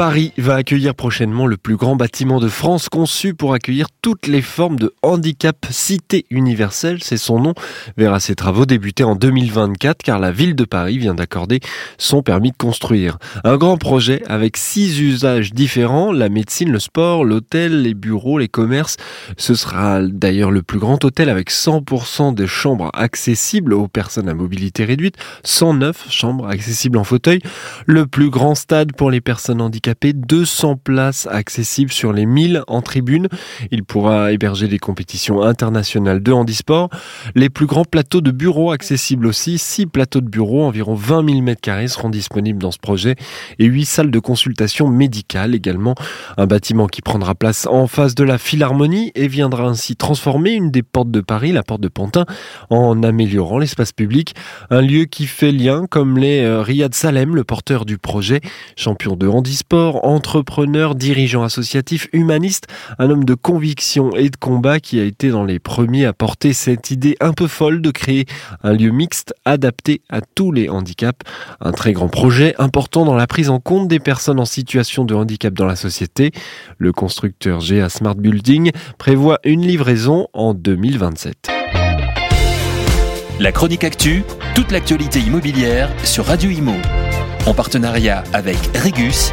Paris va accueillir prochainement le plus grand bâtiment de France conçu pour accueillir toutes les formes de handicap. Cité universelle, c'est son nom, verra ses travaux débuter en 2024 car la ville de Paris vient d'accorder son permis de construire. Un grand projet avec six usages différents, la médecine, le sport, l'hôtel, les bureaux, les commerces. Ce sera d'ailleurs le plus grand hôtel avec 100% des chambres accessibles aux personnes à mobilité réduite, 109 chambres accessibles en fauteuil, le plus grand stade pour les personnes handicapées 200 places accessibles sur les 1000 en tribune. Il pourra héberger des compétitions internationales de handisport. Les plus grands plateaux de bureaux accessibles aussi. 6 plateaux de bureaux, environ 20 000 m2 seront disponibles dans ce projet et 8 salles de consultation médicale également. Un bâtiment qui prendra place en face de la Philharmonie et viendra ainsi transformer une des portes de Paris, la porte de Pantin, en améliorant l'espace public. Un lieu qui fait lien comme les euh, Riyad Salem, le porteur du projet, champion de handisport entrepreneur, dirigeant associatif, humaniste, un homme de conviction et de combat qui a été dans les premiers à porter cette idée un peu folle de créer un lieu mixte adapté à tous les handicaps. Un très grand projet important dans la prise en compte des personnes en situation de handicap dans la société. Le constructeur GA Smart Building prévoit une livraison en 2027. La chronique actu, toute l'actualité immobilière sur Radio Imo. En partenariat avec Regus,